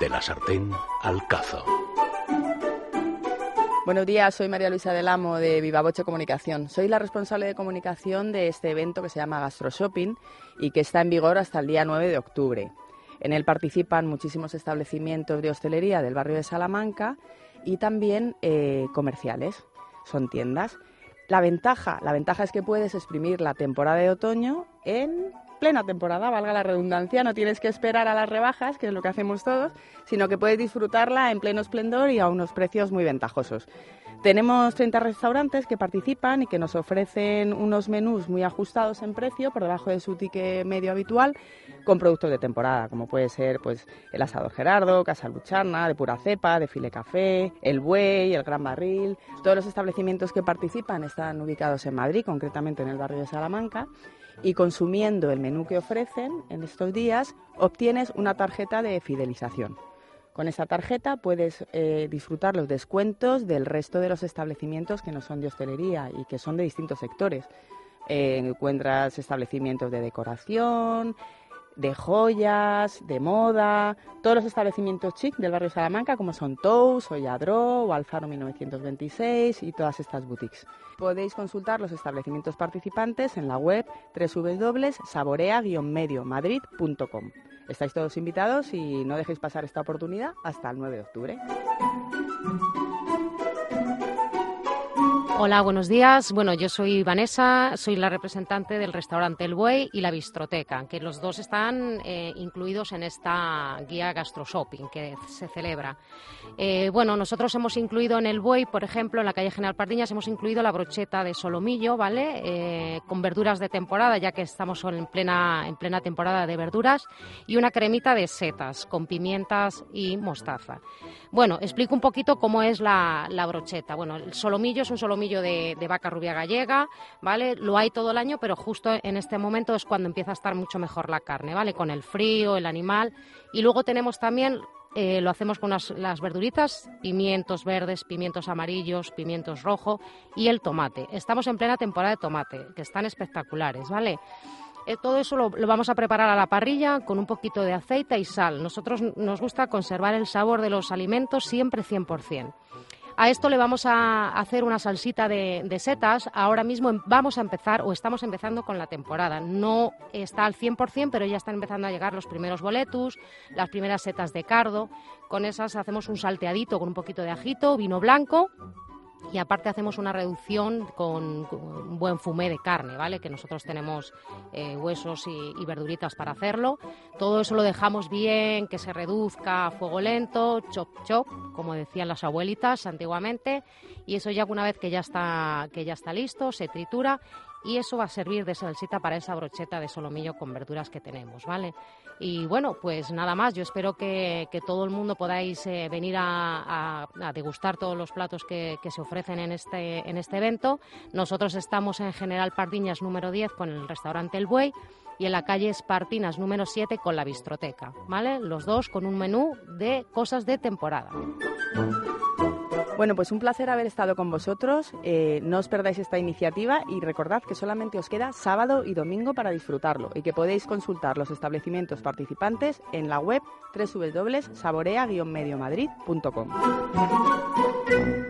De la sartén al cazo. Buenos días, soy María Luisa del Amo de Vivaboche Comunicación. Soy la responsable de comunicación de este evento que se llama Gastro Shopping y que está en vigor hasta el día 9 de octubre. En él participan muchísimos establecimientos de hostelería del barrio de Salamanca y también eh, comerciales, son tiendas. La ventaja, la ventaja es que puedes exprimir la temporada de otoño en plena temporada, valga la redundancia, no tienes que esperar a las rebajas, que es lo que hacemos todos, sino que puedes disfrutarla en pleno esplendor y a unos precios muy ventajosos. Tenemos 30 restaurantes que participan y que nos ofrecen unos menús muy ajustados en precio, por debajo de su ticket medio habitual, con productos de temporada, como puede ser pues, el asado Gerardo, Casa Lucharna, de pura cepa, de file café, el buey, el gran barril. Todos los establecimientos que participan están ubicados en Madrid, concretamente en el barrio de Salamanca, y consumiendo el menú que ofrecen en estos días, obtienes una tarjeta de fidelización. Con esa tarjeta puedes eh, disfrutar los descuentos del resto de los establecimientos que no son de hostelería y que son de distintos sectores. Eh, encuentras establecimientos de decoración, de joyas, de moda, todos los establecimientos chic del barrio Salamanca, como son Tous, o Yadro, o Alfaro 1926 y todas estas boutiques. Podéis consultar los establecimientos participantes en la web www.saborea-mediomadrid.com. Estáis todos invitados y no dejéis pasar esta oportunidad hasta el 9 de octubre. Hola, buenos días. Bueno, yo soy Vanessa, soy la representante del restaurante El Buey y la Bistroteca, que los dos están eh, incluidos en esta guía Gastro Shopping que se celebra. Eh, bueno, nosotros hemos incluido en El Buey, por ejemplo, en la calle General Pardiñas, hemos incluido la brocheta de solomillo, ¿vale? Eh, con verduras de temporada, ya que estamos en plena, en plena temporada de verduras, y una cremita de setas con pimientas y mostaza. Bueno, explico un poquito cómo es la, la brocheta. Bueno, el solomillo es un solomillo de, vaca rubia gallega, ¿vale? Lo hay todo el año, pero justo en este momento es cuando empieza a estar mucho mejor la carne, ¿vale? Con el frío, el animal. Y luego tenemos también eh, lo hacemos con las, verduritas, pimientos verdes, pimientos amarillos, pimientos rojos y el tomate. Estamos en plena temporada de tomate, que están espectaculares, ¿vale? Eh, todo eso lo, lo, vamos a preparar a la parrilla con un poquito de aceite y sal. Nosotros nos gusta conservar el sabor de los alimentos siempre 100%. A esto le vamos a hacer una salsita de, setas. Ahora mismo em, vamos a empezar o estamos empezando con la temporada. No está al 100%, pero ya están empezando a llegar los primeros boletus, las primeras setas de cardo. Con esas hacemos un salteadito con un poquito de ajito, vino blanco y aparte hacemos una reducción con, un buen fumé de carne, ¿vale? Que nosotros tenemos eh, huesos y, verduritas para hacerlo. Todo eso lo dejamos bien, que se reduzca a fuego lento, chop chop, como decían las abuelitas antiguamente, y eso ya una vez que ya está que ya está listo, se tritura y eso va a servir de salsita para esa brocheta de solomillo con verduras que tenemos, ¿vale? Y bueno, pues nada más, yo espero que, todo el mundo podáis eh, venir a, degustar todos los platos que, se ofrecen en este, en este evento. Nosotros estamos en General Pardiñas número 10 con el restaurante El Buey y en la calle Espartinas número 7 con la Bistroteca, ¿vale? Los dos con un menú de cosas de temporada. Bueno, pues un placer haber estado con vosotros. Eh, no os perdáis esta iniciativa y recordad que solamente os queda sábado y domingo para disfrutarlo y que podéis consultar los establecimientos participantes en la web www.saborea-mediomadrid.com.